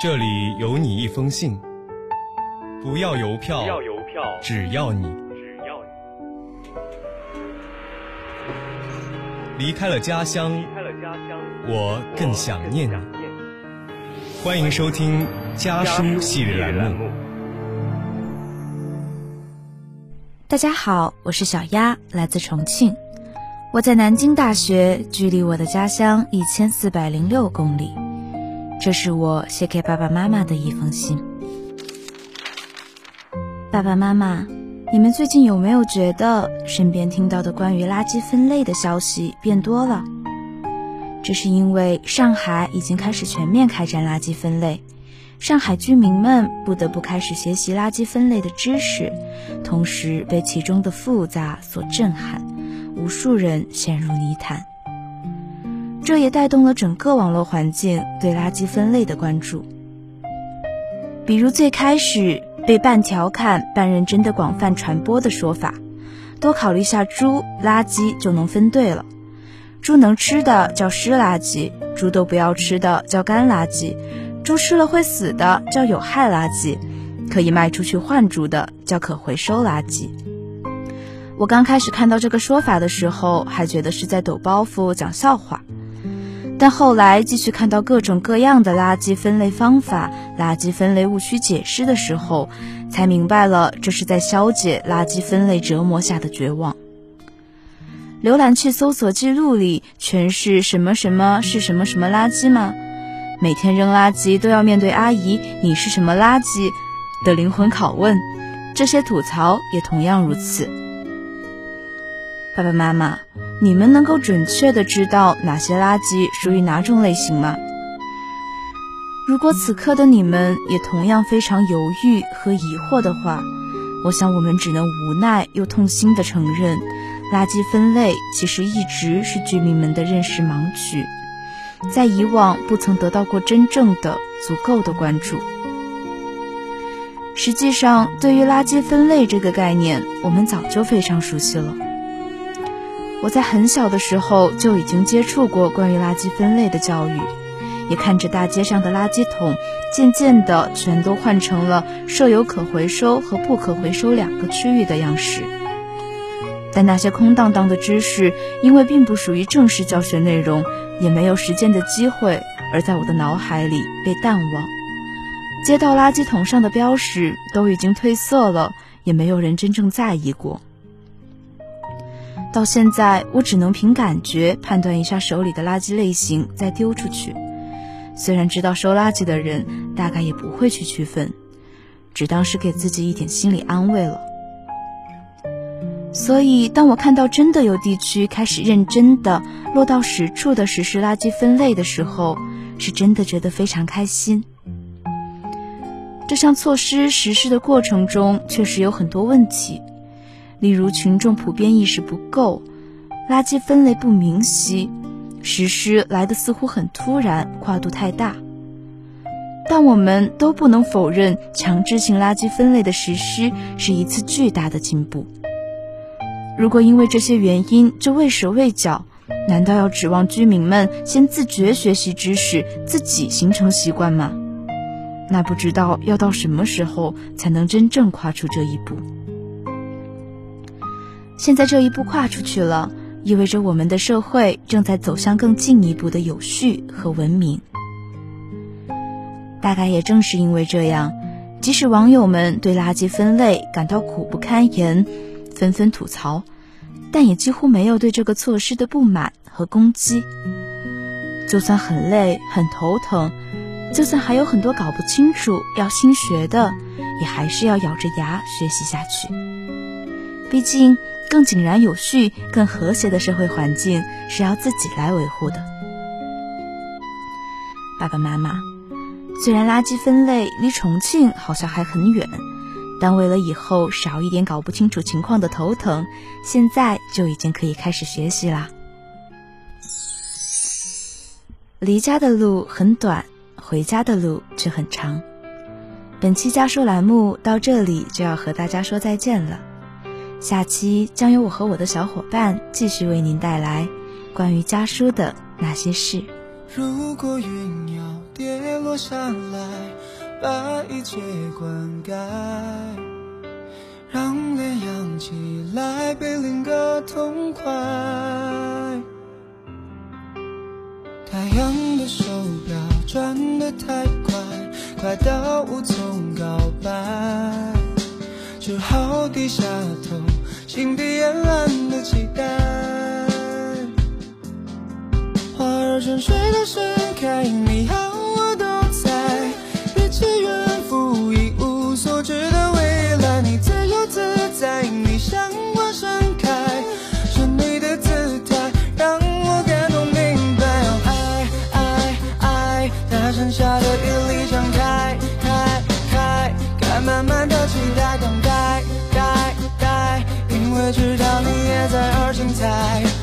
这里有你一封信，不要邮票，不要邮票，只要你只要你离开了家乡，离开了家乡，我更想念你。想念你。欢迎收听家书系列栏目。大家好，我是小丫，来自重庆。我在南京大学，距离我的家乡一千四百零六公里。这是我写给爸爸妈妈的一封信。爸爸妈妈，你们最近有没有觉得身边听到的关于垃圾分类的消息变多了？这是因为上海已经开始全面开展垃圾分类，上海居民们不得不开始学习垃圾分类的知识，同时被其中的复杂所震撼，无数人陷入泥潭。这也带动了整个网络环境对垃圾分类的关注。比如最开始被半调侃半认真的广泛传播的说法：“多考虑下猪，垃圾就能分对了。猪能吃的叫湿垃圾，猪都不要吃的叫干垃圾，猪吃了会死的叫有害垃圾，可以卖出去换猪的叫可回收垃圾。”我刚开始看到这个说法的时候，还觉得是在抖包袱讲笑话。但后来继续看到各种各样的垃圾分类方法、垃圾分类误区解释的时候，才明白了这是在消解垃圾分类折磨下的绝望。浏览器搜索记录里全是什么什么是什么什么垃圾吗？每天扔垃圾都要面对阿姨“你是什么垃圾”的灵魂拷问，这些吐槽也同样如此。爸爸妈妈。你们能够准确的知道哪些垃圾属于哪种类型吗？如果此刻的你们也同样非常犹豫和疑惑的话，我想我们只能无奈又痛心的承认，垃圾分类其实一直是居民们的认识盲区，在以往不曾得到过真正的足够的关注。实际上，对于垃圾分类这个概念，我们早就非常熟悉了。我在很小的时候就已经接触过关于垃圾分类的教育，也看着大街上的垃圾桶渐渐的全都换成了设有可回收和不可回收两个区域的样式。但那些空荡荡的知识，因为并不属于正式教学内容，也没有实践的机会，而在我的脑海里被淡忘。街道垃圾桶上的标识都已经褪色了，也没有人真正在意过。到现在，我只能凭感觉判断一下手里的垃圾类型，再丢出去。虽然知道收垃圾的人大概也不会去区分，只当是给自己一点心理安慰了。所以，当我看到真的有地区开始认真的落到实处的实施垃圾分类的时候，是真的觉得非常开心。这项措施实施的过程中，确实有很多问题。例如，群众普遍意识不够，垃圾分类不明晰，实施来的似乎很突然，跨度太大。但我们都不能否认，强制性垃圾分类的实施是一次巨大的进步。如果因为这些原因就畏手畏脚，难道要指望居民们先自觉学习知识，自己形成习惯吗？那不知道要到什么时候才能真正跨出这一步？现在这一步跨出去了，意味着我们的社会正在走向更进一步的有序和文明。大概也正是因为这样，即使网友们对垃圾分类感到苦不堪言，纷纷吐槽，但也几乎没有对这个措施的不满和攻击。就算很累很头疼，就算还有很多搞不清楚要新学的，也还是要咬着牙学习下去。毕竟。更井然有序、更和谐的社会环境是要自己来维护的。爸爸妈妈，虽然垃圾分类离重庆好像还很远，但为了以后少一点搞不清楚情况的头疼，现在就已经可以开始学习啦。离家的路很短，回家的路却很长。本期家书栏目到这里就要和大家说再见了。下期将由我和我的小伙伴继续为您带来关于家书的那些事。如果云要跌落下来，把一切灌溉，让脸扬起来，比另个痛快。太阳的手表转得太快，快到无从告白，只好低下头，心底慵懒的期待。花儿沉睡的盛开，你好在